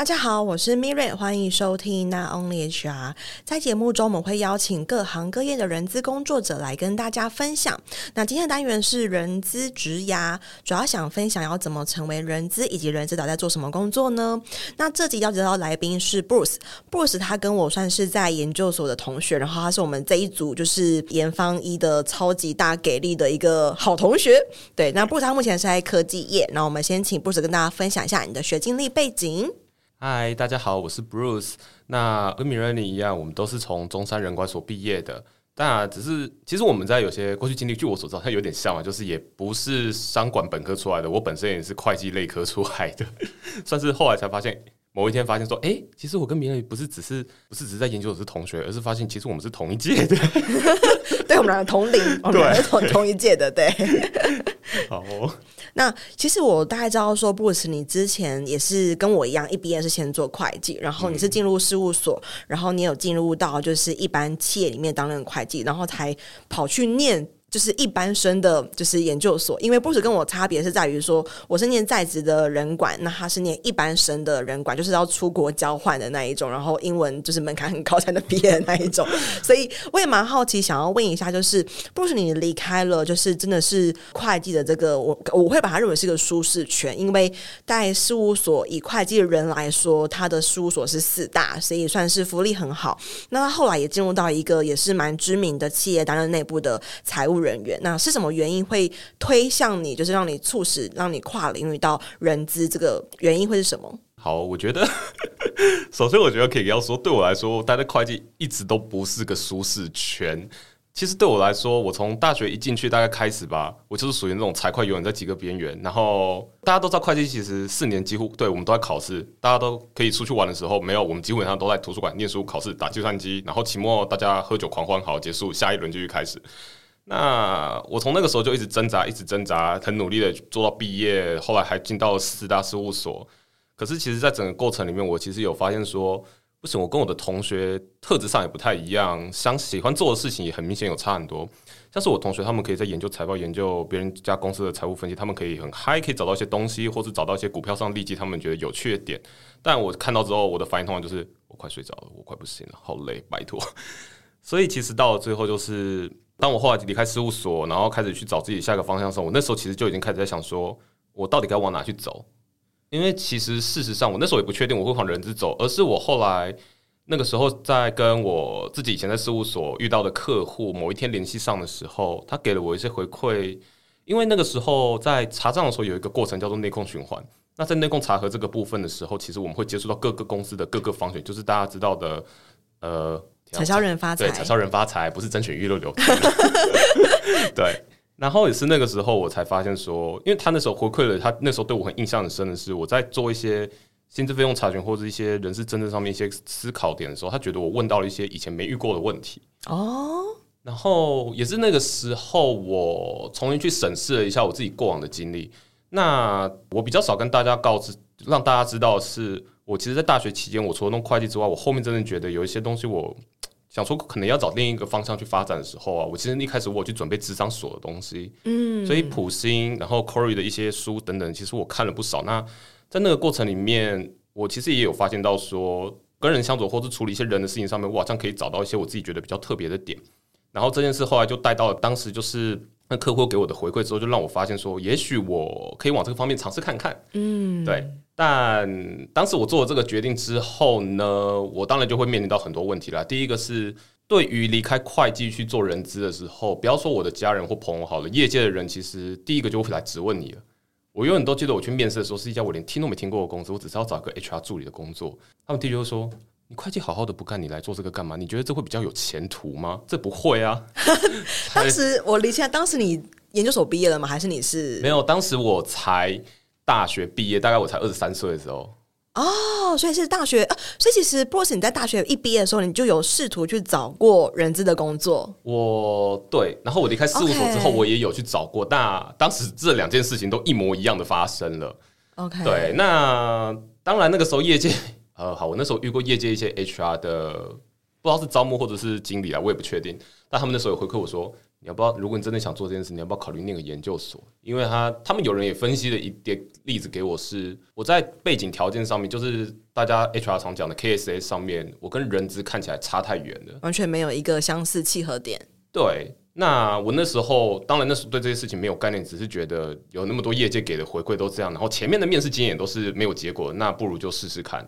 大家好，我是 Miriam，欢迎收听 Not Only HR。在节目中，我们会邀请各行各业的人资工作者来跟大家分享。那今天的单元是人资职涯，主要想分享要怎么成为人资，以及人资导在做什么工作呢？那这集邀请到来宾是 Bruce，Bruce 他跟我算是在研究所的同学，然后他是我们这一组就是研方一的超级大给力的一个好同学。对，那 Bruce 他目前是在科技业。那我们先请 Bruce 跟大家分享一下你的学经历背景。嗨，大家好，我是 Bruce。那跟米瑞尼一样，我们都是从中山人管所毕业的。那只是，其实我们在有些过去经历，据我所知道，它有点像嘛，就是也不是商管本科出来的。我本身也是会计类科出来的，算是后来才发现。某一天发现说，哎、欸，其实我跟别人不是只是不是只是在研究所是同学，而是发现其实我们是同一届的。对，我们两个同龄，我们两个同同一届的。对，好、哦。那其实我大概知道说，Bruce，你之前也是跟我一样，一毕业是先做会计，然后你是进入事务所，嗯、然后你有进入到就是一般企业里面担任会计，然后才跑去念。就是一般生的，就是研究所，因为 Bruce 跟我差别是在于说，我是念在职的人管，那他是念一般生的人管，就是要出国交换的那一种，然后英文就是门槛很高才能毕业的那一种，所以我也蛮好奇，想要问一下，就是 Bruce 你离开了，就是真的是会计的这个，我我会把它认为是一个舒适圈，因为在事务所以会计的人来说，他的事务所是四大，所以算是福利很好。那他后来也进入到一个也是蛮知名的企业，担任内部的财务人员，那是什么原因会推向你，就是让你促使让你跨领域到人资？这个原因会是什么？好，我觉得 首先我觉得可以要说，对我来说，待在会计一直都不是个舒适圈。其实对我来说，我从大学一进去大概开始吧，我就是属于那种财会永远在几个边缘。然后大家都知道，会计其实四年几乎对我们都在考试，大家都可以出去玩的时候，没有，我们基本上都在图书馆念书、考试、打计算机，然后期末大家喝酒狂欢，好结束，下一轮继续开始。那我从那个时候就一直挣扎，一直挣扎，很努力的做到毕业，后来还进到了四大事务所。可是其实，在整个过程里面，我其实有发现说，不行，我跟我的同学特质上也不太一样，想喜欢做的事情也很明显有差很多。像是我同学，他们可以在研究财报、研究别人家公司的财务分析，他们可以很嗨，可以找到一些东西，或是找到一些股票上利基，他们觉得有趣的点。但我看到之后，我的反应通常就是，我快睡着了，我快不行了，好累，拜托。所以其实到了最后就是。当我后来离开事务所，然后开始去找自己下一个方向的时候，我那时候其实就已经开始在想说，我到底该往哪去走？因为其实事实上，我那时候也不确定我会往人资走，而是我后来那个时候在跟我自己以前在事务所遇到的客户某一天联系上的时候，他给了我一些回馈。因为那个时候在查账的时候有一个过程叫做内控循环。那在内控查核这个部分的时候，其实我们会接触到各个公司的各个方选，就是大家知道的，呃。产销人发财，对，产销人发财不是甄选娱乐流对，然后也是那个时候我才发现说，因为他那时候回馈了，他那时候对我很印象很深的是，我在做一些薪资费用查询或者一些人事政策上面一些思考点的时候，他觉得我问到了一些以前没遇过的问题哦。然后也是那个时候，我重新去审视了一下我自己过往的经历。那我比较少跟大家告知，让大家知道是。我其实，在大学期间，我除了弄会计之外，我后面真的觉得有一些东西，我想说可能要找另一个方向去发展的时候啊，我其实一开始我去准备咨商所的东西，嗯，所以普星，然后 Corey 的一些书等等，其实我看了不少。那在那个过程里面，我其实也有发现到说，跟人相处或是处理一些人的事情上面，我好像可以找到一些我自己觉得比较特别的点。然后这件事后来就带到了当时就是那客户给我的回馈之后，就让我发现说，也许我可以往这个方面尝试看看，嗯，对。但当时我做了这个决定之后呢，我当然就会面临到很多问题了。第一个是对于离开会计去做人资的时候，不要说我的家人或朋友好了，业界的人其实第一个就会来质问你了。我永远都记得我去面试的时候，是一家我连听都没听过的公司，我只是要找一个 HR 助理的工作。他们第一句就说：“你会计好好的不干，你来做这个干嘛？你觉得这会比较有前途吗？”这不会啊。当时我离开，当时你研究所毕业了吗？还是你是？没有，当时我才。大学毕业，大概我才二十三岁的时候。哦，所以是大学，啊、所以其实 Bruce 你在大学一毕业的时候，你就有试图去找过人资的工作。我对，然后我离开事务所之后，我也有去找过。那当时这两件事情都一模一样的发生了。OK，对，那当然那个时候业界，呃，好，我那时候遇过业界一些 HR 的，不知道是招募或者是经理啊，我也不确定。但他们那时候有回馈我说。你要不要？如果你真的想做这件事，你要不要考虑念个研究所？因为他他们有人也分析了一点例子给我，是我在背景条件上面，就是大家 HR 常讲的 KSA 上面，我跟人资看起来差太远了，完全没有一个相似契合点。对，那我那时候当然那时候对这些事情没有概念，只是觉得有那么多业界给的回馈都这样，然后前面的面试经验都是没有结果，那不如就试试看。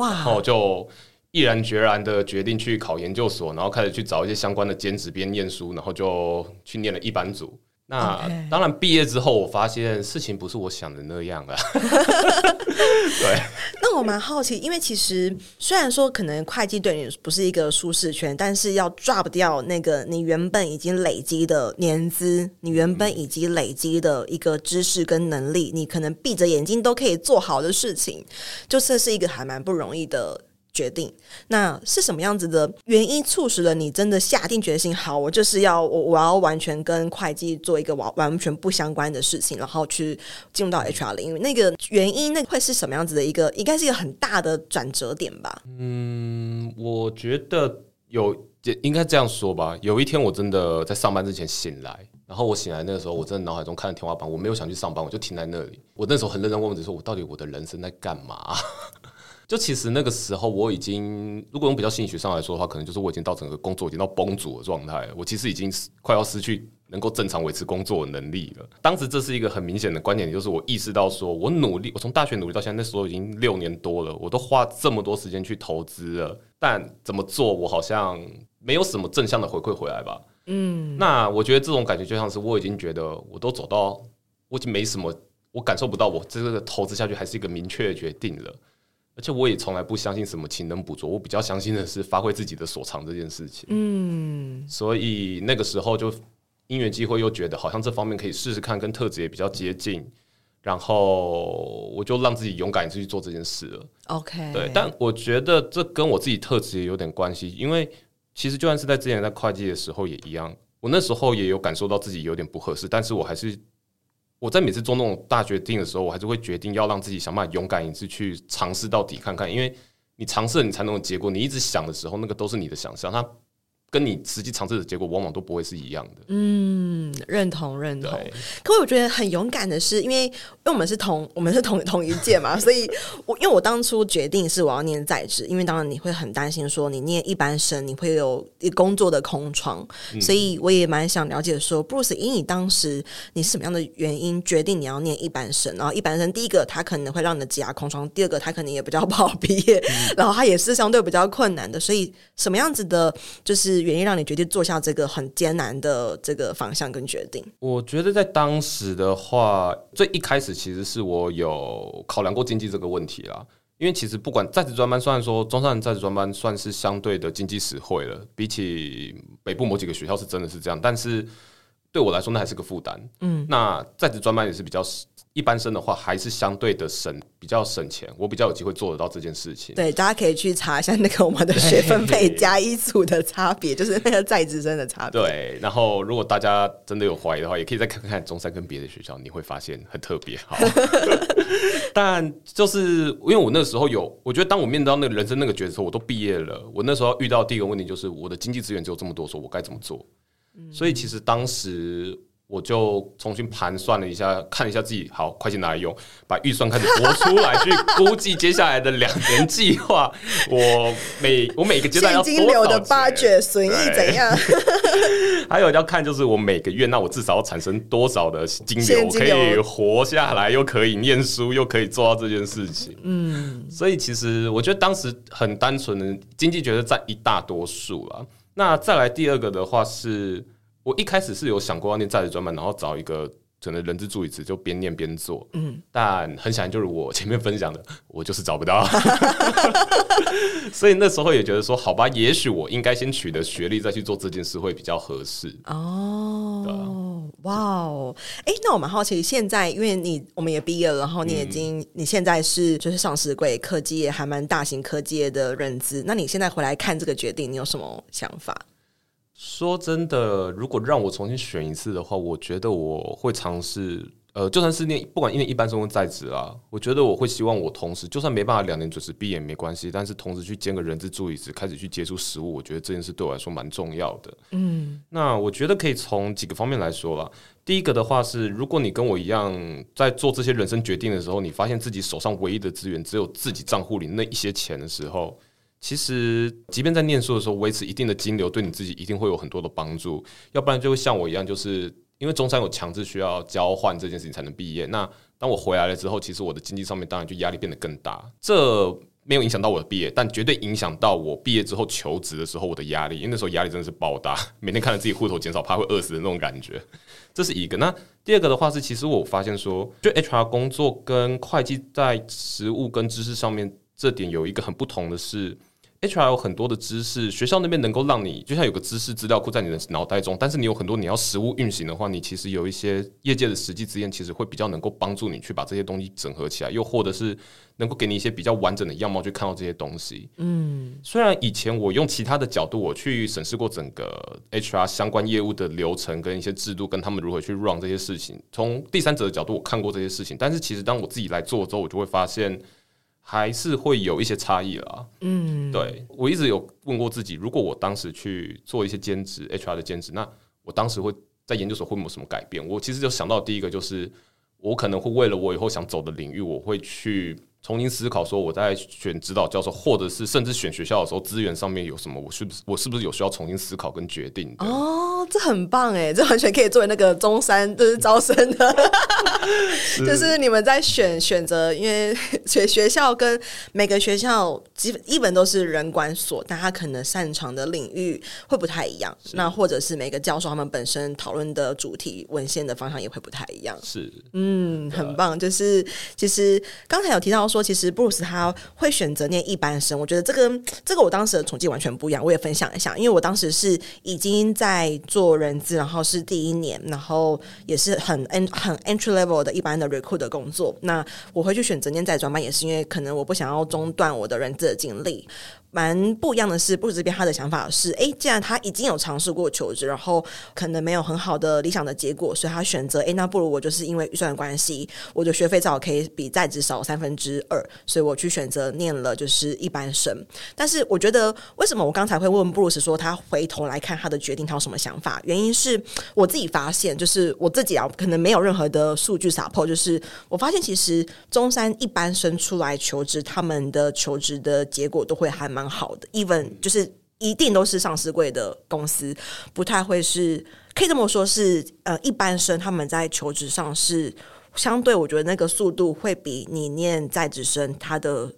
哇，然后就。毅然决然的决定去考研究所，然后开始去找一些相关的兼职边念书，然后就去念了一班组。那.当然毕业之后，我发现事情不是我想的那样啊。对，那我蛮好奇，因为其实虽然说可能会计对你不是一个舒适圈，但是要 drop 掉那个你原本已经累积的年资，你原本已经累积的一个知识跟能力，你可能闭着眼睛都可以做好的事情，就这是一个还蛮不容易的。决定，那是什么样子的原因促使了你真的下定决心？好，我就是要我我要完全跟会计做一个完完全不相关的事情，然后去进入到 HR 领域。那个原因，那会是什么样子的一个？应该是一个很大的转折点吧？嗯，我觉得有，应该这样说吧。有一天，我真的在上班之前醒来，然后我醒来那个时候，我真的脑海中看着天花板，我没有想去上班，我就停在那里。我那时候很认真问自己说：“我到底我的人生在干嘛？”就其实那个时候，我已经如果用比较心理学上来说的话，可能就是我已经到整个工作已经到崩组的状态了。我其实已经快要失去能够正常维持工作的能力了。当时这是一个很明显的观点，就是我意识到说，我努力，我从大学努力到现在，那时候已经六年多了，我都花这么多时间去投资了，但怎么做，我好像没有什么正向的回馈回来吧。嗯，那我觉得这种感觉就像是我已经觉得我都走到，我已经没什么，我感受不到我这个投资下去还是一个明确的决定了。而且我也从来不相信什么勤能补拙，我比较相信的是发挥自己的所长这件事情。嗯，所以那个时候就因缘机会又觉得好像这方面可以试试看，跟特质也比较接近，然后我就让自己勇敢去做这件事了。OK，对，但我觉得这跟我自己特质也有点关系，因为其实就算是在之前在会计的时候也一样，我那时候也有感受到自己有点不合适，但是我还是。我在每次做那种大决定的时候，我还是会决定要让自己想办法勇敢一次去尝试到底看看，因为你尝试了，你才能有结果。你一直想的时候，那个都是你的想象，它跟你实际尝试的结果往往都不会是一样的。嗯，认同认同。可我觉得很勇敢的是，因为因为我们是同我们是同同一届嘛，所以我因为我当初决定是我要念在职，因为当然你会很担心说你念一般生你会有一工作的空窗，嗯、所以我也蛮想了解说，Bruce，以你当时你是什么样的原因决定你要念一般生？然后一般生第一个他可能会让你的职涯空窗，第二个他可能也比较不好毕业，嗯、然后他也是相对比较困难的，所以什么样子的，就是。原因让你决定做下这个很艰难的这个方向跟决定？我觉得在当时的话，最一开始其实是我有考量过经济这个问题啦。因为其实不管在职专班，虽然说中山在职专班算是相对的经济实惠了，比起北部某几个学校是真的是这样，但是对我来说那还是个负担。嗯，那在职专班也是比较。一般生的话，还是相对的省，比较省钱。我比较有机会做得到这件事情。对，大家可以去查一下那个我们的学分配加一组的差别，就是那个在职生的差别。对，然后如果大家真的有怀疑的话，也可以再看看中山跟别的学校，你会发现很特别。好，但就是因为我那时候有，我觉得当我面对到那个人生那个抉择我都毕业了。我那时候遇到第一个问题就是，我的经济资源只有这么多，说我该怎么做？嗯、所以其实当时。我就重新盘算了一下，看一下自己好会计拿来用，把预算开始拨出来，去估计接下来的两年计划。我每我每个阶段要现金流的 budget 损益怎样？还有要看就是我每个月，那我至少要产生多少的金流，可以活下来，又可以念书，又可以做到这件事情。嗯，所以其实我觉得当时很单纯的经济觉得占一大多数了。那再来第二个的话是。我一开始是有想过要念在职专班，然后找一个可能人资助理职就边念边做，嗯，但很显然就是我前面分享的，我就是找不到，所以那时候也觉得说，好吧，也许我应该先取得学历再去做这件事会比较合适。哦，哇哦，哎，那我蛮好奇，现在因为你我们也毕业了，然后你已经、嗯、你现在是就是上市柜科技业还蛮大型科技业的人资，那你现在回来看这个决定，你有什么想法？说真的，如果让我重新选一次的话，我觉得我会尝试，呃，就算是念不管念一般生或在职啊，我觉得我会希望我同时，就算没办法两年准时毕业也没关系，但是同时去兼个人资助理职，开始去接触实务，我觉得这件事对我来说蛮重要的。嗯，那我觉得可以从几个方面来说吧。第一个的话是，如果你跟我一样在做这些人生决定的时候，你发现自己手上唯一的资源只有自己账户里那一些钱的时候。其实，即便在念书的时候，维持一定的金流，对你自己一定会有很多的帮助。要不然就会像我一样，就是因为中山有强制需要交换这件事情才能毕业。那当我回来了之后，其实我的经济上面当然就压力变得更大。这没有影响到我的毕业，但绝对影响到我毕业之后求职的时候我的压力。因为那时候压力真的是爆大，每天看着自己户头减少，怕会饿死的那种感觉。这是一个。那第二个的话是，其实我发现说，就 HR 工作跟会计在实务跟知识上面这点有一个很不同的是。HR 有很多的知识，学校那边能够让你就像有个知识资料库在你的脑袋中，但是你有很多你要实务运行的话，你其实有一些业界的实际经验，其实会比较能够帮助你去把这些东西整合起来，又或者是能够给你一些比较完整的样貌去看到这些东西。嗯，虽然以前我用其他的角度我去审视过整个 HR 相关业务的流程跟一些制度，跟他们如何去 run 这些事情，从第三者的角度我看过这些事情，但是其实当我自己来做之后，我就会发现。还是会有一些差异啦。嗯，对，我一直有问过自己，如果我当时去做一些兼职，HR 的兼职，那我当时会在研究所会没有什么改变？我其实就想到第一个就是，我可能会为了我以后想走的领域，我会去。重新思考，说我在选指导教授，或者是甚至选学校的时候，资源上面有什么，我是不是我是不是有需要重新思考跟决定的？哦，这很棒哎，这完全可以作为那个中山就是招生的，是就是你们在选选择，因为学学校跟每个学校基本一本都是人管所，但他可能擅长的领域会不太一样。那或者是每个教授他们本身讨论的主题文献的方向也会不太一样。是，嗯，很棒。就是其实刚才有提到。说其实布鲁斯他会选择念一般生，我觉得这个这个我当时的处境完全不一样。我也分享一下，因为我当时是已经在做人资，然后是第一年，然后也是很很 entry level 的一般的 recruit 的工作。那我会去选择念在专班，也是因为可能我不想要中断我的人资的经历。蛮不一样的是，布鲁斯这边他的想法是：哎，既然他已经有尝试过求职，然后可能没有很好的理想的结果，所以他选择：哎，那不如我就是因为预算的关系，我的学费至少可以比在职少三分之二，所以我去选择念了就是一般生。但是我觉得，为什么我刚才会问布鲁斯说他回头来看他的决定，他有什么想法？原因是我自己发现，就是我自己啊，可能没有任何的数据撒破就是我发现其实中山一般生出来求职，他们的求职的结果都会还蛮。蛮好的，even 就是一定都是上市贵的公司，不太会是可以这么说是，是呃一般生他们在求职上是相对，我觉得那个速度会比你念在职生他的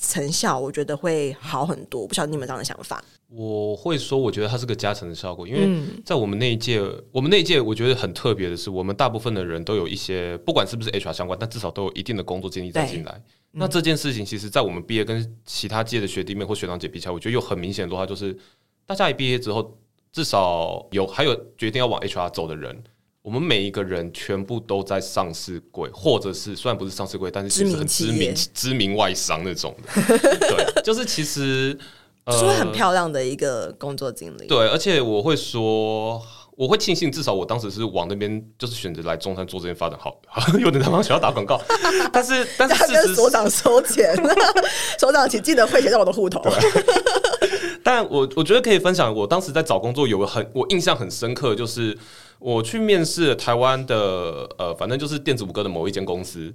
成效，我觉得会好很多。不晓得你们这样的想法？我会说，我觉得它是个加成的效果，因为在我们那一届，嗯、我们那一届我觉得很特别的是，我们大部分的人都有一些，不管是不是 HR 相关，但至少都有一定的工作经历再进来。那这件事情，其实，在我们毕业跟其他届的学弟妹或学长姐比起来，我觉得有很明显的话，就是大家一毕业之后，至少有还有决定要往 HR 走的人，我们每一个人全部都在上市柜，或者是虽然不是上市柜，但是其实很知名知名外商那种的。对，就是其实呃，是很漂亮的一个工作经历。对，而且我会说。我会庆幸，至少我当时是往那边，就是选择来中山做这边发展好。好，有点在帮学校打广告，但是但是所长收钱，所长请记得汇钱到我的户头。但我我觉得可以分享，我当时在找工作有个很我印象很深刻，就是我去面试台湾的呃，反正就是电子五哥的某一间公司。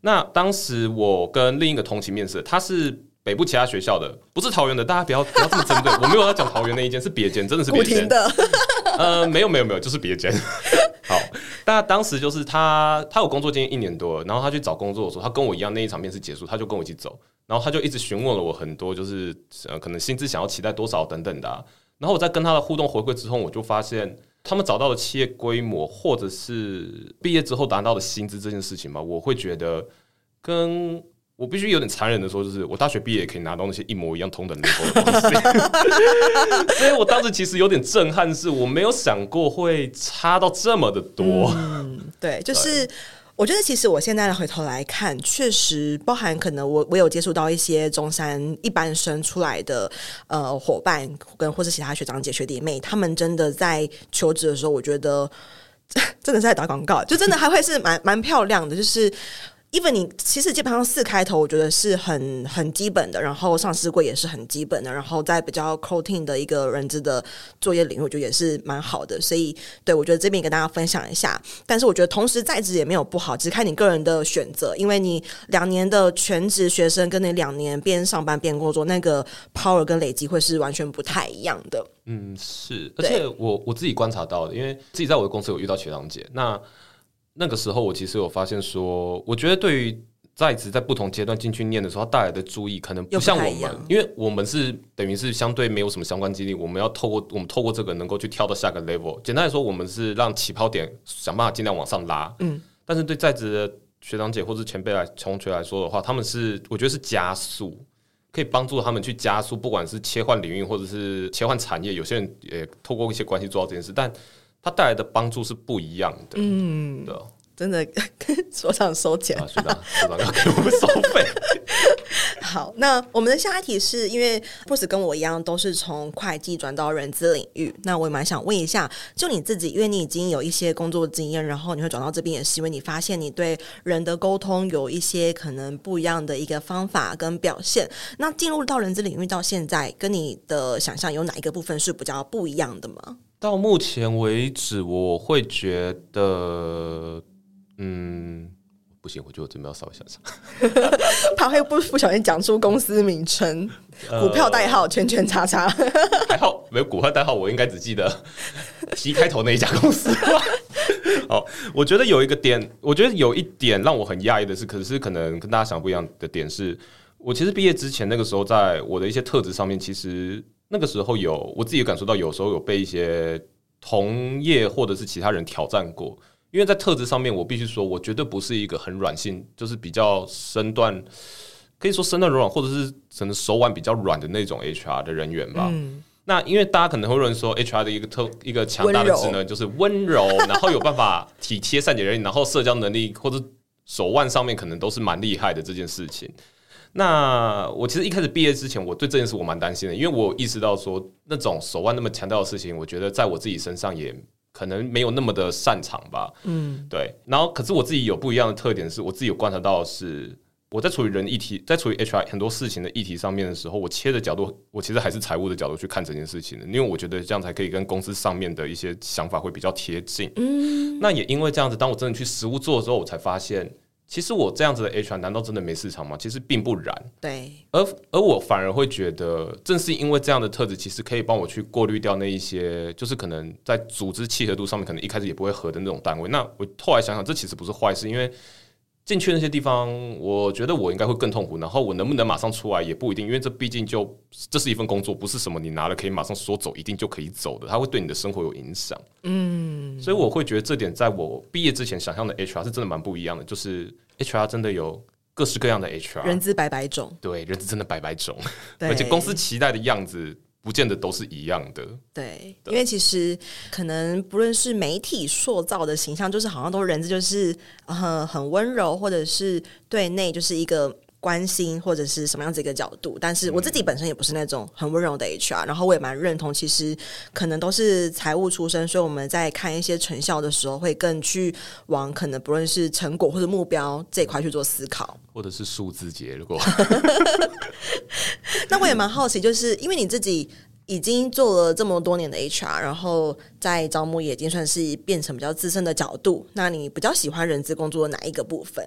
那当时我跟另一个同期面试，他是。北部其他学校的不是桃园的，大家不要不要这么针对。我没有要讲桃园那一间，是别间，真的是别间的。呃，没有没有没有，就是别间。好，但当时就是他，他有工作经验一年多了，然后他去找工作的时候，他跟我一样，那一场面试结束，他就跟我一起走，然后他就一直询问了我很多，就是呃，可能薪资想要期待多少等等的啊。然后我在跟他的互动回馈之后，我就发现他们找到的企业规模，或者是毕业之后达到的薪资这件事情嘛，我会觉得跟。我必须有点残忍的说，就是我大学毕业也可以拿到那些一模一样同等的东西，所以我当时其实有点震撼，是我没有想过会差到这么的多。嗯，对，就是我觉得其实我现在回头来看，确实包含可能我我有接触到一些中山一般生出来的呃伙伴，跟或是其他学长姐学弟妹，他们真的在求职的时候，我觉得 真的是在打广告，就真的还会是蛮蛮漂亮的，就是。Even 你其实基本上四开头，我觉得是很很基本的，然后上市柜也是很基本的，然后在比较 coding 的一个人资的作业领域，我觉得也是蛮好的。所以，对我觉得这边也跟大家分享一下。但是，我觉得同时在职也没有不好，只是看你个人的选择。因为你两年的全职学生，跟你两年边上班边工作，那个 power 跟累积会是完全不太一样的。嗯，是。而且我我自己观察到的，因为自己在我的公司有遇到学长姐，那。那个时候，我其实有发现说，我觉得对于在职在不同阶段进去念的时候，他带来的注意可能不像我们，因为我们是等于是相对没有什么相关经历，我们要透过我们透过这个能够去跳到下个 level。简单来说，我们是让起跑点想办法尽量往上拉。嗯，但是对在职的学长姐或是前辈来同学来说的话，他们是我觉得是加速，可以帮助他们去加速，不管是切换领域或者是切换产业。有些人也透过一些关系做到这件事，但。它带来的帮助是不一样的，嗯，对，真的跟 所长收钱，所长所长要给我们收费。好，那我们的下一题是因为 Bruce 跟我一样都是从会计转到人资领域，那我也蛮想问一下，就你自己，因为你已经有一些工作经验，然后你会转到这边，也是因为你发现你对人的沟通有一些可能不一样的一个方法跟表现。那进入到人资领域到现在，跟你的想象有哪一个部分是比较不一样的吗？到目前为止，我会觉得，嗯，不行，我觉得我这边要稍微想想，怕会不不小心讲出公司名称、股票代号、圈圈叉叉。还好没有股票代号，我应该只记得 T 开头那一家公司。好，我觉得有一个点，我觉得有一点让我很讶异的是，可是可能跟大家想不一样的点是，我其实毕业之前那个时候，在我的一些特质上面，其实。那个时候有我自己也感受到，有时候有被一些同业或者是其他人挑战过，因为在特质上面，我必须说，我绝对不是一个很软性，就是比较身段，可以说身段柔软，或者是可能手腕比较软的那种 HR 的人员吧。嗯、那因为大家可能会认为说，HR 的一个特一个强大的职能就是温柔，然后有办法体贴善解人意，然后社交能力或者手腕上面可能都是蛮厉害的这件事情。那我其实一开始毕业之前，我对这件事我蛮担心的，因为我意识到说那种手腕那么强调的事情，我觉得在我自己身上也可能没有那么的擅长吧。嗯，对。然后，可是我自己有不一样的特点，是我自己有观察到的是我在处理人议题，在处理 HR 很多事情的议题上面的时候，我切的角度，我其实还是财务的角度去看这件事情的，因为我觉得这样才可以跟公司上面的一些想法会比较贴近。嗯，那也因为这样子，当我真的去实务做的时候，我才发现。其实我这样子的 HR 难道真的没市场吗？其实并不然。对，而而我反而会觉得，正是因为这样的特质，其实可以帮我去过滤掉那一些，就是可能在组织契合度上面，可能一开始也不会合的那种单位。那我后来想想，这其实不是坏事，因为。进去那些地方，我觉得我应该会更痛苦。然后我能不能马上出来也不一定，因为这毕竟就这是一份工作，不是什么你拿了可以马上说走一定就可以走的，它会对你的生活有影响。嗯，所以我会觉得这点在我毕业之前想象的 HR 是真的蛮不一样的，就是 HR 真的有各式各样的 HR，人资百百种，对，人资真的百百种，而且公司期待的样子。不见得都是一样的，对，对，因为其实可能不论是媒体塑造的形象，就是好像都人就是很很温柔，或者是对内就是一个。关心或者是什么样子一个角度，但是我自己本身也不是那种很温柔的 HR，然后我也蛮认同，其实可能都是财务出身，所以我们在看一些成效的时候，会更去往可能不论是成果或者目标这一块去做思考，或者是数字结果。那我也蛮好奇，就是因为你自己已经做了这么多年的 HR，然后在招募也已经算是变成比较资深的角度，那你比较喜欢人资工作的哪一个部分？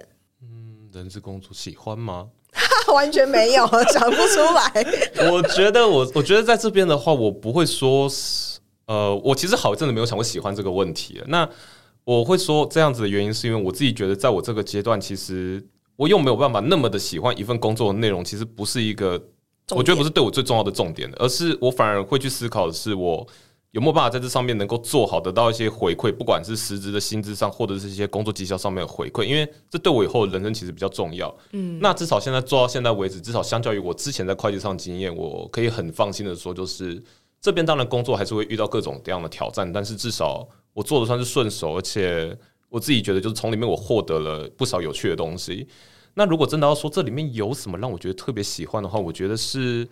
人资工作喜欢吗？完全没有，想不出来。我觉得我，我觉得在这边的话，我不会说，呃，我其实好一阵子没有想过喜欢这个问题。那我会说这样子的原因，是因为我自己觉得，在我这个阶段，其实我又没有办法那么的喜欢一份工作的内容，其实不是一个，我觉得不是对我最重要的重点的，而是我反而会去思考的是我。有没有办法在这上面能够做好，得到一些回馈，不管是实质的薪资上，或者是一些工作绩效上面的回馈，因为这对我以后的人生其实比较重要。嗯，那至少现在做到现在为止，至少相较于我之前在会计上经验，我可以很放心的说，就是这边当然工作还是会遇到各种各样的挑战，但是至少我做的算是顺手，而且我自己觉得就是从里面我获得了不少有趣的东西。那如果真的要说这里面有什么让我觉得特别喜欢的话，我觉得是。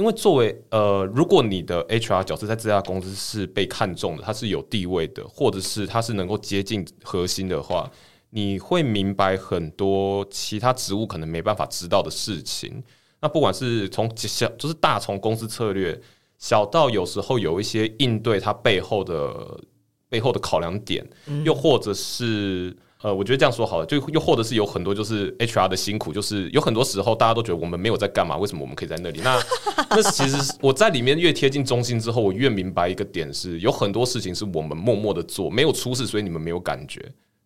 因为作为呃，如果你的 HR 角色在这家公司是被看重的，它是有地位的，或者是它是能够接近核心的话，你会明白很多其他职务可能没办法知道的事情。那不管是从小，就是大从公司策略，小到有时候有一些应对它背后的背后的考量点，又或者是。呃，我觉得这样说好了，就又或者是有很多就是 HR 的辛苦，就是有很多时候大家都觉得我们没有在干嘛，为什么我们可以在那里？那 那其实我在里面越贴近中心之后，我越明白一个点是，有很多事情是我们默默的做，没有出事，所以你们没有感觉。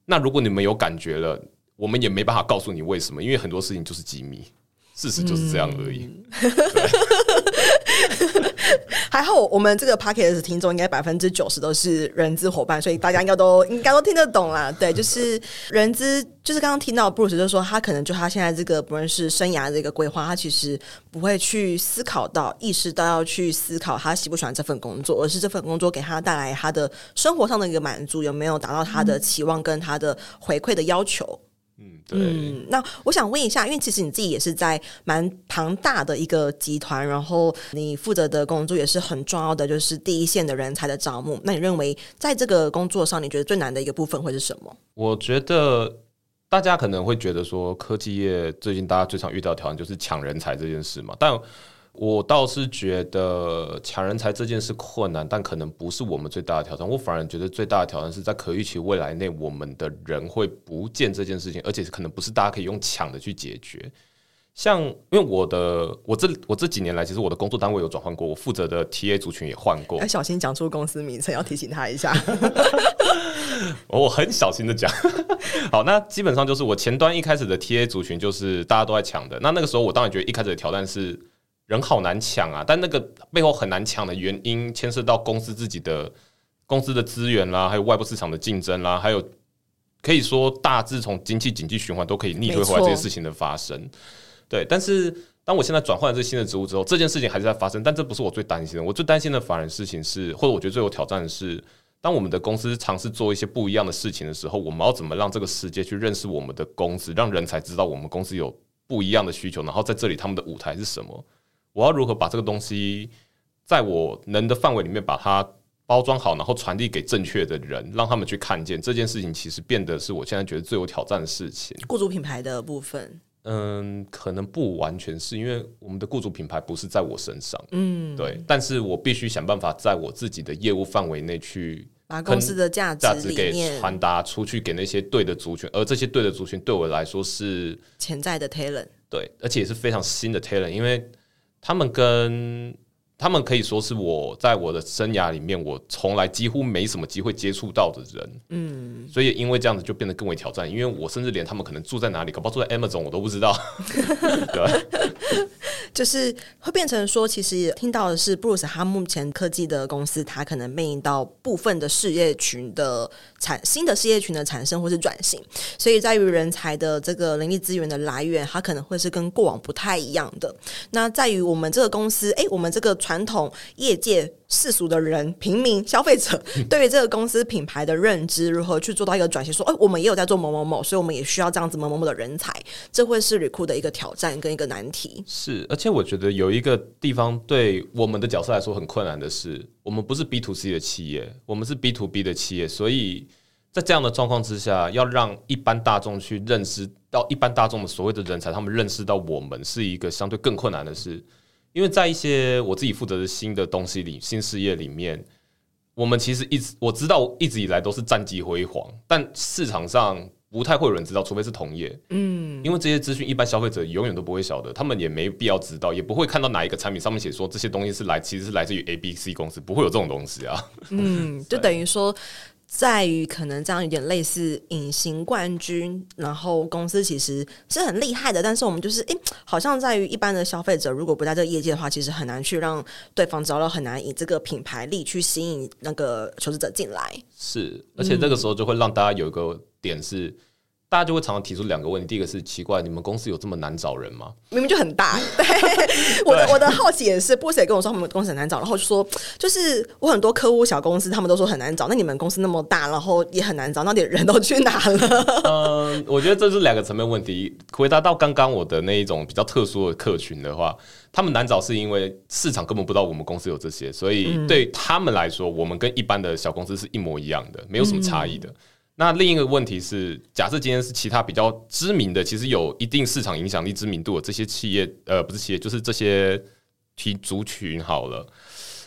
那如果你们有感觉了，我们也没办法告诉你为什么，因为很多事情就是机密，事实就是这样而已。嗯 还好，我们这个 podcast 听众应该百分之九十都是人资伙伴，所以大家应该都应该都听得懂啦。对，就是人资，就是刚刚听到 Bruce 就说，他可能就他现在这个不论是生涯的一个规划，他其实不会去思考到、意识到要去思考他喜不喜欢这份工作，而是这份工作给他带来他的生活上的一个满足，有没有达到他的期望跟他的回馈的要求。嗯，对。嗯，那我想问一下，因为其实你自己也是在蛮庞大的一个集团，然后你负责的工作也是很重要的，就是第一线的人才的招募。那你认为在这个工作上，你觉得最难的一个部分会是什么？我觉得大家可能会觉得说，科技业最近大家最常遇到的挑战就是抢人才这件事嘛，但。我倒是觉得抢人才这件事困难，但可能不是我们最大的挑战。我反而觉得最大的挑战是在可预期未来内，我们的人会不见这件事情，而且可能不是大家可以用抢的去解决。像因为我的我这我这几年来，其实我的工作单位有转换过，我负责的 TA 族群也换过。要小心讲出公司名称，要提醒他一下。我很小心的讲。好，那基本上就是我前端一开始的 TA 族群就是大家都在抢的。那那个时候我当然觉得一开始的挑战是。人好难抢啊，但那个背后很难抢的原因，牵涉到公司自己的公司的资源啦，还有外部市场的竞争啦，还有可以说大致从经济经济循环都可以逆推回来这些事情的发生。对，但是当我现在转换了这新的职务之后，这件事情还是在发生，但这不是我最担心的。我最担心的反而事情是，或者我觉得最有挑战的是，当我们的公司尝试做一些不一样的事情的时候，我们要怎么让这个世界去认识我们的公司，让人才知道我们公司有不一样的需求，然后在这里他们的舞台是什么？我要如何把这个东西在我能的范围里面把它包装好，然后传递给正确的人，让他们去看见这件事情，其实变得是我现在觉得最有挑战的事情。雇主品牌的部分，嗯，可能不完全是因为我们的雇主品牌不是在我身上，嗯，对，但是我必须想办法在我自己的业务范围内去把公司的价值价值给传达出去给那些对的族群，而这些对的族群对我来说是潜在的 talent，对，而且也是非常新的 talent，因为。他们跟他们可以说是我在我的生涯里面，我从来几乎没什么机会接触到的人，嗯，所以因为这样子就变得更为挑战，因为我甚至连他们可能住在哪里，搞不好住在 Amazon 我都不知道，对。就是会变成说，其实听到的是布鲁斯他目前科技的公司，他可能面临到部分的事业群的产新的事业群的产生或是转型，所以在于人才的这个人力资源的来源，它可能会是跟过往不太一样的。那在于我们这个公司，诶，我们这个传统业界。世俗的人、平民、消费者对于这个公司品牌的认知，如何去做到一个转型？说，哎，我们也有在做某某某，所以我们也需要这样子某某某的人才，这会是旅库的一个挑战跟一个难题。是，而且我觉得有一个地方对我们的角色来说很困难的是，我们不是 B to C 的企业，我们是 B to B 的企业，所以在这样的状况之下，要让一般大众去认识到一般大众的所谓的人才，他们认识到我们是一个相对更困难的事。因为在一些我自己负责的新的东西里、新事业里面，我们其实一直我知道一直以来都是战绩辉煌，但市场上不太会有人知道，除非是同业。嗯，因为这些资讯一般消费者永远都不会晓得，他们也没必要知道，也不会看到哪一个产品上面写说这些东西是来，其实是来自于 A、B、C 公司，不会有这种东西啊。嗯，就等于说。在于可能这样有点类似隐形冠军，然后公司其实是很厉害的，但是我们就是诶，好像在于一般的消费者，如果不在这个业界的话，其实很难去让对方找到，很难以这个品牌力去吸引那个求职者进来。是，而且这个时候就会让大家有一个点是。大家就会常常提出两个问题，第一个是奇怪，你们公司有这么难找人吗？明明就很大。对，我的我的好奇也是，波士也跟我说他们公司很难找，然后就说就是我很多客户小公司，他们都说很难找，那你们公司那么大，然后也很难找，那点人都去哪了？嗯，我觉得这是两个层面问题。回答到刚刚我的那一种比较特殊的客群的话，他们难找是因为市场根本不知道我们公司有这些，所以对他们来说，我们跟一般的小公司是一模一样的，没有什么差异的。嗯那另一个问题是，假设今天是其他比较知名的，其实有一定市场影响力、知名度的这些企业，呃，不是企业，就是这些提族群好了。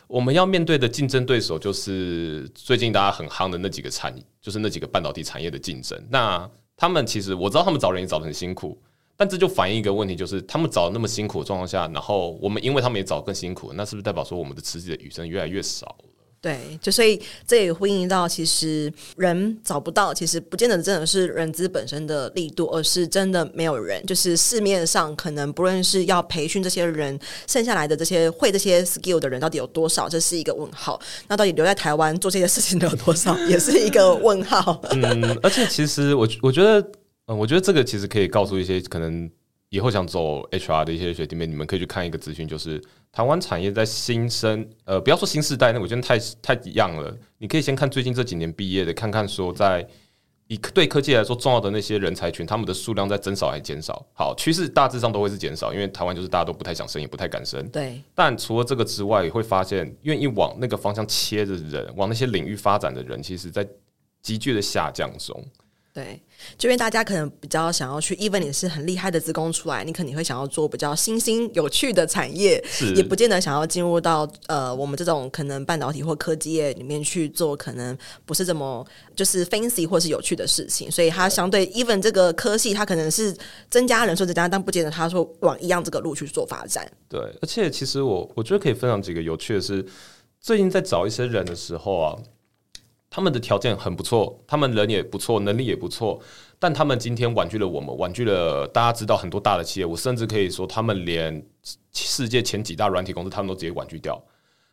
我们要面对的竞争对手，就是最近大家很夯的那几个产，就是那几个半导体产业的竞争。那他们其实我知道他们找人也找得很辛苦，但这就反映一个问题，就是他们找那么辛苦的状况下，然后我们因为他们也找更辛苦，那是不是代表说我们的吃自己的余生越来越少？对，就所以这也呼应到，其实人找不到，其实不见得真的是人资本身的力度，而是真的没有人。就是市面上可能不论是要培训这些人，剩下来的这些会这些 skill 的人到底有多少，这是一个问号。那到底留在台湾做这些事情的有多少，也是一个问号。嗯，而且其实我我觉得，嗯，我觉得这个其实可以告诉一些可能。以后想走 HR 的一些学弟妹，你们可以去看一个资讯，就是台湾产业在新生，呃，不要说新时代，那我觉得太太一样了。你可以先看最近这几年毕业的，看看说在以对科技来说重要的那些人才群，他们的数量在增少还是减少？好，趋势大致上都会是减少，因为台湾就是大家都不太想生，也不太敢生。对。但除了这个之外，也会发现愿意往那个方向切的人，往那些领域发展的人，其实在急剧的下降中。对，就因为大家可能比较想要去，even 你是很厉害的职工出来，你肯定会想要做比较新兴有趣的产业，也不见得想要进入到呃我们这种可能半导体或科技业里面去做，可能不是这么就是 fancy 或是有趣的事情，所以它相对 even 这个科系，它可能是增加人数增加，但不见得它说往一样这个路去做发展。对，而且其实我我觉得可以分享几个有趣的是，最近在找一些人的时候啊。他们的条件很不错，他们人也不错，能力也不错，但他们今天婉拒了我们，婉拒了大家知道很多大的企业，我甚至可以说，他们连世界前几大软体公司，他们都直接婉拒掉。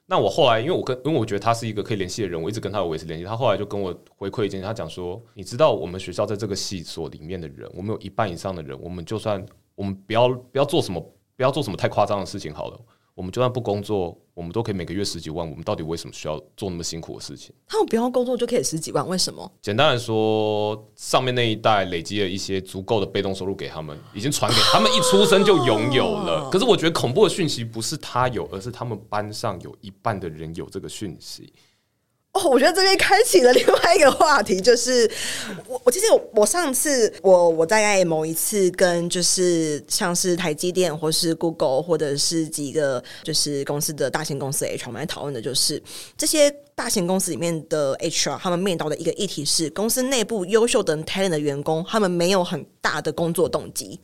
那我后来，因为我跟，因为我觉得他是一个可以联系的人，我一直跟他有维持联系。他后来就跟我回馈一件，他讲说，你知道我们学校在这个系所里面的人，我们有一半以上的人，我们就算我们不要不要做什么，不要做什么太夸张的事情好了。我们就算不工作，我们都可以每个月十几万。我们到底为什么需要做那么辛苦的事情？他们不用工作就可以十几万，为什么？简单来说，上面那一代累积了一些足够的被动收入给他们，已经传给他们，一出生就拥有了。可是我觉得恐怖的讯息不是他有，而是他们班上有一半的人有这个讯息。哦，我觉得这边开启了另外一个话题，就是我我其实我上次我我大概某一次跟就是像是台积电或是 Google 或者是几个就是公司的大型公司 HR 们来讨论的就是这些大型公司里面的 HR 他们面到的一个议题是公司内部优秀的 talent 的员工他们没有很大的工作动机。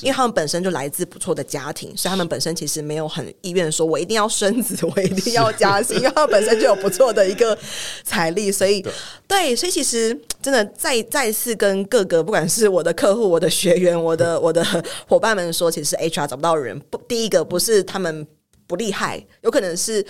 因为他们本身就来自不错的家庭，所以他们本身其实没有很意愿说，我一定要生子，我一定要加薪，因为他们本身就有不错的一个财力，所以对，所以其实真的再再次跟各个不管是我的客户、我的学员、我的 我的伙伴们说，其实 HR 找不到人，不，第一个不是他们不厉害，有可能是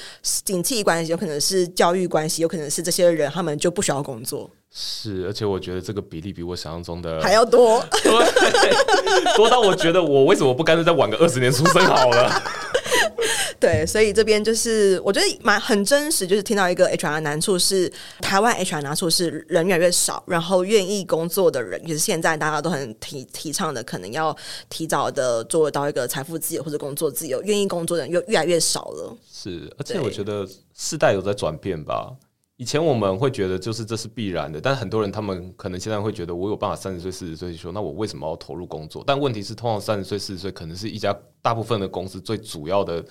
景气关系，有可能是教育关系，有可能是这些人他们就不需要工作。是，而且我觉得这个比例比我想象中的还要多，对，多到我觉得我为什么不干脆再晚个二十年出生好了？对，所以这边就是我觉得蛮很真实，就是听到一个 HR 的难处是台湾 HR 难处是人越来越少，然后愿意工作的人，就是现在大家都很提提倡的，可能要提早的做到一个财富自由或者工作自由，愿意工作的人又越来越少了。是，而且我觉得世代有在转变吧。以前我们会觉得就是这是必然的，但很多人他们可能现在会觉得我有办法三十岁四十岁说，那我为什么要投入工作？但问题是，通常三十岁四十岁可能是一家大部分的公司最主要的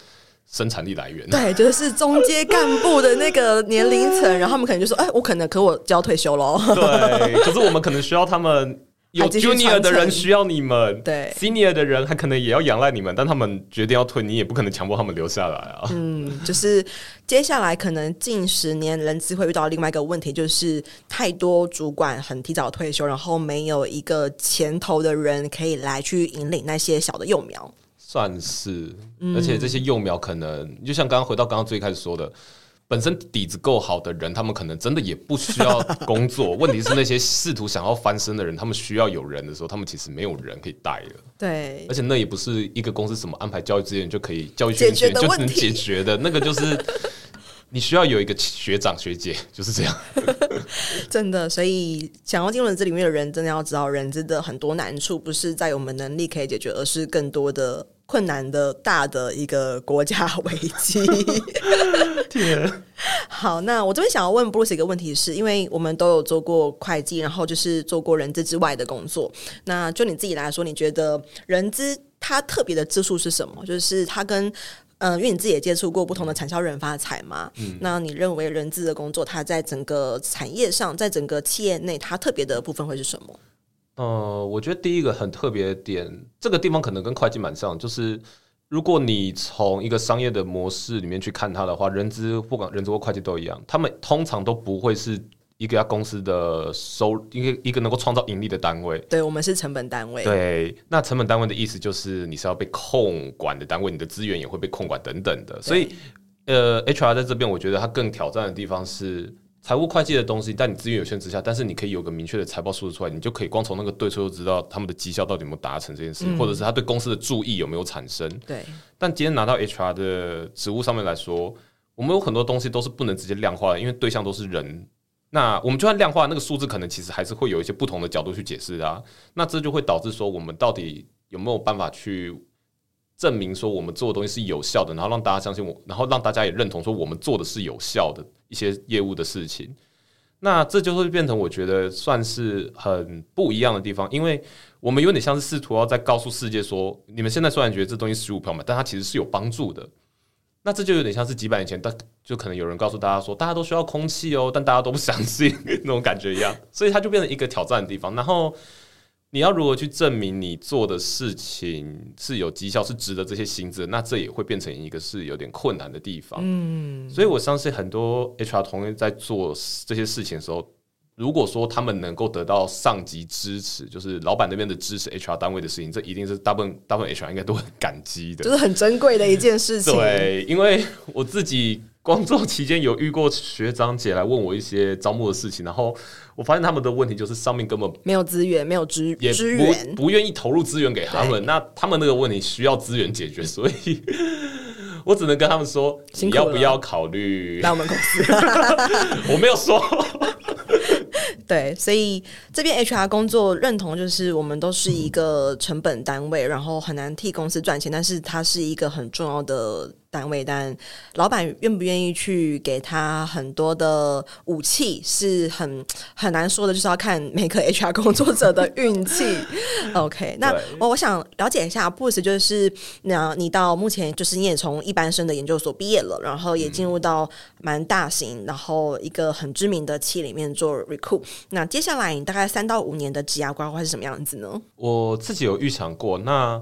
生产力来源。对，就是中阶干部的那个年龄层，然后他们可能就说：“哎，我可能可我就要退休喽。”对，可是我们可能需要他们。有 junior 的人需要你们，对 senior 的人还可能也要仰赖你们，但他们决定要退，你也不可能强迫他们留下来啊。嗯，就是接下来可能近十年人资会遇到另外一个问题，就是太多主管很提早退休，然后没有一个前头的人可以来去引领那些小的幼苗。算是，而且这些幼苗可能、嗯、就像刚刚回到刚刚最开始说的，本身底子够好的人，他们可能真的也不需要工作。问题是那些试图想要翻身的人，他们需要有人的时候，他们其实没有人可以带了。对，而且那也不是一个公司怎么安排教育资源就可以教育资源就能解决的，那个就是 你需要有一个学长学姐，就是这样。真的，所以想要进入人资里面的人，真的要知道人真的很多难处，不是在我们能力可以解决，而是更多的。困难的大的一个国家危机。天，好，那我这边想要问 Bruce 一个问题是，是因为我们都有做过会计，然后就是做过人资之外的工作。那就你自己来说，你觉得人资它特别的之处是什么？就是它跟嗯、呃，因为你自己也接触过不同的产销人发财嘛。嗯，那你认为人资的工作，它在整个产业上，在整个企业内，它特别的部分会是什么？呃，我觉得第一个很特别的点，这个地方可能跟会计蛮像，就是如果你从一个商业的模式里面去看它的话，人资不管人资或会计都一样，他们通常都不会是一个家公司的收一个一个能够创造盈利的单位。对，我们是成本单位。对，那成本单位的意思就是你是要被控管的单位，你的资源也会被控管等等的。所以，呃，HR 在这边，我觉得它更挑战的地方是。财务会计的东西，在你资源有限之下，但是你可以有个明确的财报数字出来，你就可以光从那个对错就知道他们的绩效到底有没有达成这件事，嗯、或者是他对公司的注意有没有产生。对。但今天拿到 HR 的职务上面来说，我们有很多东西都是不能直接量化的，因为对象都是人。那我们就算量化那个数字，可能其实还是会有一些不同的角度去解释啊。那这就会导致说，我们到底有没有办法去证明说我们做的东西是有效的，然后让大家相信我，然后让大家也认同说我们做的是有效的。一些业务的事情，那这就会变成我觉得算是很不一样的地方，因为我们有点像是试图要在告诉世界说，你们现在虽然觉得这东西虚无缥缈，但它其实是有帮助的。那这就有点像是几百年前，但就可能有人告诉大家说，大家都需要空气哦，但大家都不相信 那种感觉一样，所以它就变成一个挑战的地方。然后。你要如何去证明你做的事情是有绩效，是值得这些薪资？那这也会变成一个是有点困难的地方。嗯，所以我相信很多 HR 同业在做这些事情的时候，如果说他们能够得到上级支持，就是老板那边的支持，HR 单位的事情，这一定是大部分大部分 HR 应该都很感激的，就是很珍贵的一件事情。对，因为我自己。工作期间有遇过学长姐来问我一些招募的事情，然后我发现他们的问题就是上面根本没有资源，没有资也资源，不愿意投入资源给他们。那他们那个问题需要资源解决，所以 我只能跟他们说：你要不要考虑来我们公司？我没有说。对，所以这边 HR 工作认同就是我们都是一个成本单位，然后很难替公司赚钱，但是它是一个很重要的。单位，但老板愿不愿意去给他很多的武器，是很很难说的，就是要看每个 HR 工作者的运气。OK，那我我想了解一下，Bruce 就是那你到目前就是你也从一般生的研究所毕业了，然后也进入到蛮大型，然后一个很知名的企业里面做 recruit。那接下来你大概三到五年的职涯规划是什么样子呢？我自己有预想过，那。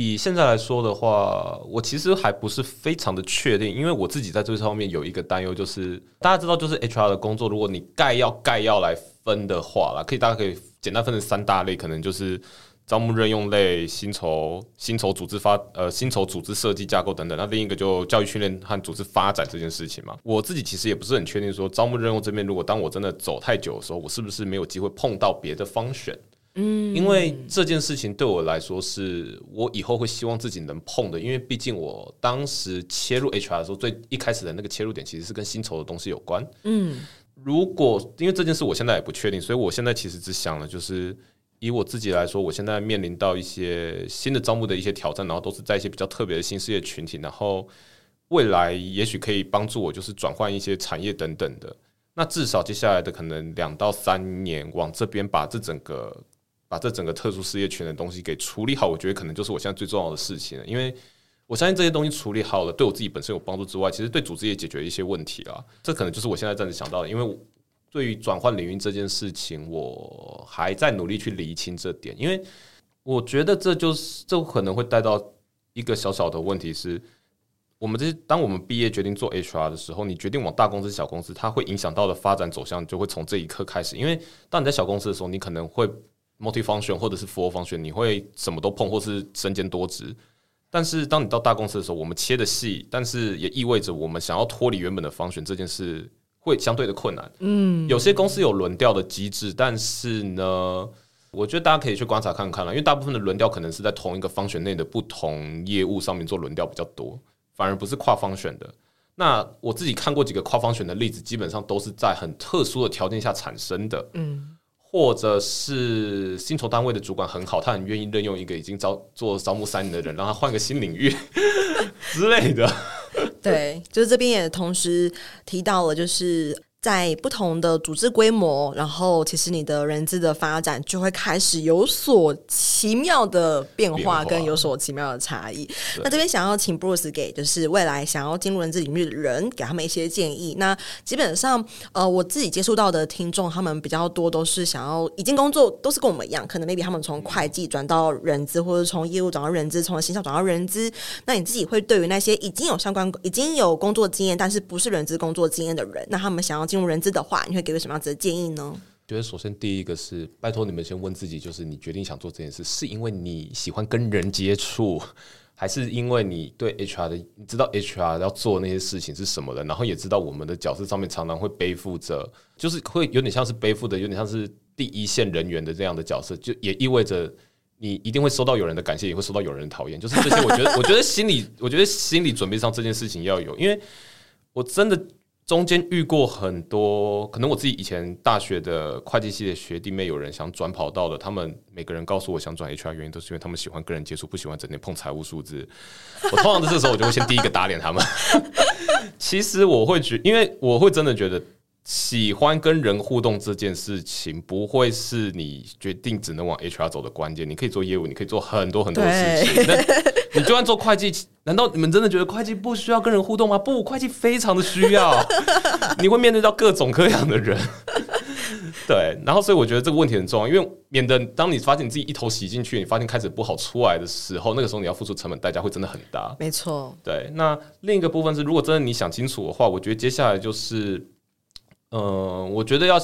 以现在来说的话，我其实还不是非常的确定，因为我自己在这方面有一个担忧，就是大家知道，就是 HR 的工作，如果你概要概要来分的话啦，可以大家可以简单分成三大类，可能就是招募任用类、薪酬、薪酬组织发呃薪酬组织设计架构等等。那另一个就教育训练和组织发展这件事情嘛，我自己其实也不是很确定，说招募任用这边，如果当我真的走太久的时候，我是不是没有机会碰到别的方选？嗯，因为这件事情对我来说是我以后会希望自己能碰的，因为毕竟我当时切入 HR 的时候，最一开始的那个切入点其实是跟薪酬的东西有关。嗯，如果因为这件事我现在也不确定，所以我现在其实只想了，就是以我自己来说，我现在面临到一些新的招募的一些挑战，然后都是在一些比较特别的新事业群体，然后未来也许可以帮助我就是转换一些产业等等的。那至少接下来的可能两到三年往这边把这整个。把这整个特殊事业群的东西给处理好，我觉得可能就是我现在最重要的事情了。因为我相信这些东西处理好了，对我自己本身有帮助之外，其实对组织也解决一些问题啊。这可能就是我现在暂时想到的。因为对于转换领域这件事情，我还在努力去厘清这点，因为我觉得这就是这可能会带到一个小小的问题是，我们这些当我们毕业决定做 HR 的时候，你决定往大公司、小公司，它会影响到的发展走向就会从这一刻开始。因为当你在小公司的时候，你可能会 multi-function 或者是 full function，你会什么都碰，或是身兼多职。但是当你到大公司的时候，我们切的细，但是也意味着我们想要脱离原本的 function 这件事。会相对的困难，嗯，有些公司有轮调的机制，但是呢，我觉得大家可以去观察看看了，因为大部分的轮调可能是在同一个 function 内的不同业务上面做轮调比较多，反而不是跨 function 的。那我自己看过几个跨 function 的例子，基本上都是在很特殊的条件下产生的，嗯，或者是薪酬单位的主管很好，他很愿意任用一个已经招做招募三年的人，让他换个新领域 之类的。对，就是这边也同时提到了，就是。在不同的组织规模，然后其实你的人资的发展就会开始有所奇妙的变化，跟有所奇妙的差异。那这边想要请 Bruce 给就是未来想要进入人资领域的人，给他们一些建议。那基本上，呃，我自己接触到的听众，他们比较多都是想要已经工作，都是跟我们一样，可能 maybe 他们从会计转到人资，或者从业务转到人资，从行销转到人资。那你自己会对于那些已经有相关、已经有工作经验，但是不是人资工作经验的人，那他们想要进入人资的话，你会给个什么样子的建议呢？觉得首先第一个是拜托你们先问自己，就是你决定想做这件事，是因为你喜欢跟人接触，还是因为你对 HR 的你知道 HR 要做那些事情是什么的，然后也知道我们的角色上面常常会背负着，就是会有点像是背负的，有点像是第一线人员的这样的角色，就也意味着你一定会收到有人的感谢，也会收到有人的讨厌，就是这些。我觉得，我觉得心理，我觉得心理准备上这件事情要有，因为我真的。中间遇过很多，可能我自己以前大学的会计系的学弟妹，有人想转跑道的，他们每个人告诉我想转 HR 原因，都是因为他们喜欢跟人接触，不喜欢整天碰财务数字。我通常在这时候，我就会先第一个打脸他们。其实我会觉，因为我会真的觉得。喜欢跟人互动这件事情，不会是你决定只能往 HR 走的关键。你可以做业务，你可以做很多很多事情。那你就算做会计，难道你们真的觉得会计不需要跟人互动吗？不，会计非常的需要。你会面对到各种各样的人。对，然后所以我觉得这个问题很重要，因为免得当你发现你自己一头洗进去，你发现开始不好出来的时候，那个时候你要付出成本代价会真的很大。没错。对，那另一个部分是，如果真的你想清楚的话，我觉得接下来就是。嗯、呃，我觉得要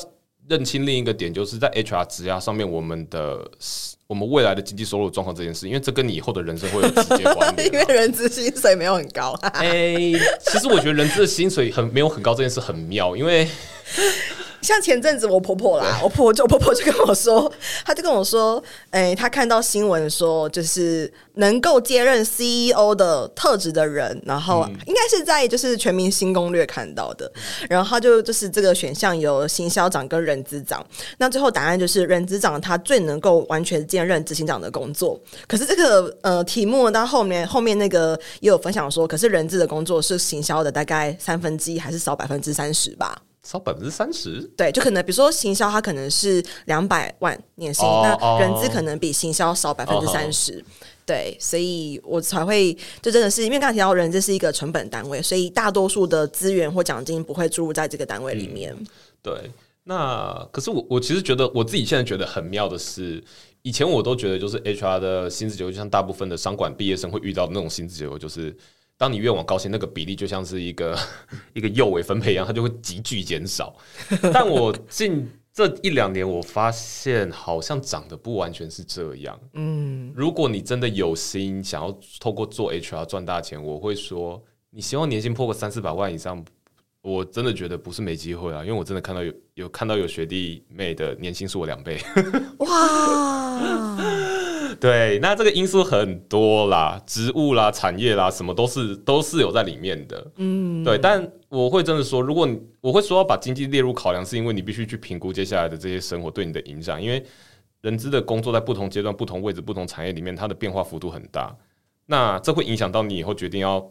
认清另一个点，就是在 HR 职涯上面，我们的我们未来的经济收入状况这件事，因为这跟你以后的人生会有直接关联。因为人资薪水没有很高。哎、欸，其实我觉得人资的薪水很没有很高这件事很妙，因为。像前阵子我婆婆啦，我婆就婆婆就跟我说，她就跟我说，哎、欸，她看到新闻说，就是能够接任 CEO 的特质的人，然后应该是在就是全民新攻略看到的，然后他就就是这个选项有行销长跟人资长，那最后答案就是人资长他最能够完全兼任执行长的工作，可是这个呃题目到后面后面那个也有分享说，可是人资的工作是行销的大概三分之一还是少百分之三十吧。少百分之三十，对，就可能比如说行销，它可能是两百万年薪，哦、那人资可能比行销少百分之三十，哦、对，所以我才会就真的是因为刚才提到人资是一个成本单位，所以大多数的资源或奖金不会注入在这个单位里面。嗯、对，那可是我我其实觉得我自己现在觉得很妙的是，以前我都觉得就是 HR 的薪资结构，就像大部分的商管毕业生会遇到的那种薪资结构，就是。当你越往高薪，那个比例就像是一个 一个右尾分配一样，它就会急剧减少。但我近这一两年，我发现好像长得不完全是这样。嗯，如果你真的有心想要透过做 HR 赚大钱，我会说，你希望年薪破个三四百万以上，我真的觉得不是没机会啊，因为我真的看到有有看到有学弟妹的年薪是我两倍。哇！对，那这个因素很多啦，植物啦、产业啦，什么都是都是有在里面的。嗯，对。但我会真的说，如果你我会说要把经济列入考量，是因为你必须去评估接下来的这些生活对你的影响。因为人资的工作在不同阶段、不同位置、不同产业里面，它的变化幅度很大。那这会影响到你以后决定要。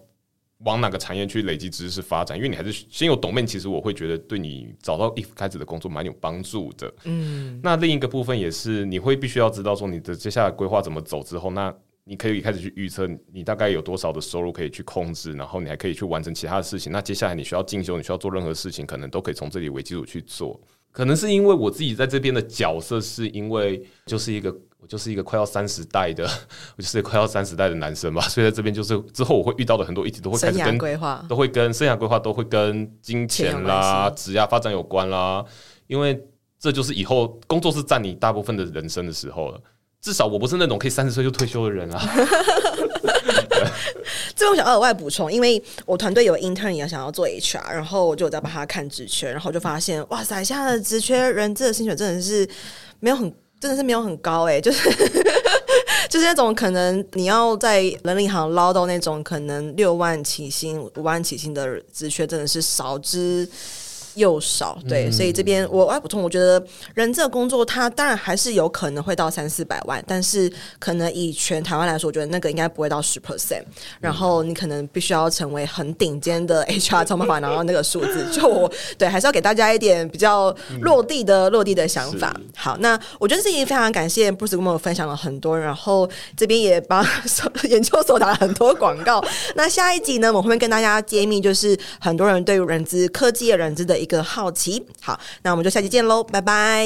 往哪个产业去累积知识发展？因为你还是先有 domain，其实我会觉得对你找到一开始的工作蛮有帮助的。嗯，那另一个部分也是你会必须要知道说你的接下来规划怎么走之后，那你可以开始去预测你大概有多少的收入可以去控制，然后你还可以去完成其他的事情。那接下来你需要进修，你需要做任何事情，可能都可以从这里为基础去做。可能是因为我自己在这边的角色，是因为就是一个我就是一个快要三十代的，我 就是快要三十代的男生嘛，所以在这边就是之后我会遇到的很多议题都会开始跟规划，都会跟生涯规划都会跟金钱啦、职业发展有关啦，因为这就是以后工作是占你大部分的人生的时候了。至少我不是那种可以三十岁就退休的人啊。最后想额外补充，因为我团队有 intern 也想要做 HR，然后我就在帮他看职缺，然后就发现哇塞，现在的职缺人资的薪水真的是没有很，真的是没有很高哎、就是 就是那种可能你要在人力行捞到那种可能六万起薪、五万起薪的职缺，真的是少之又少，对，嗯、所以这边我要补充，我觉得人这个工作，它当然还是有可能会到三四百万，但是可能以全台湾来说，我觉得那个应该不会到十 percent。然后你可能必须要成为很顶尖的 HR，才有办法拿到那个数字。就我对，还是要给大家一点比较落地的、嗯、落地的想法。好，那我觉得这一非常感谢 Bruce 跟我们分享了很多，然后这边也帮 研究所打了很多广告。那下一集呢，我会跟大家揭秘，就是很多人对于人资科技的人资的。一个好奇，好，那我们就下期见喽，拜拜。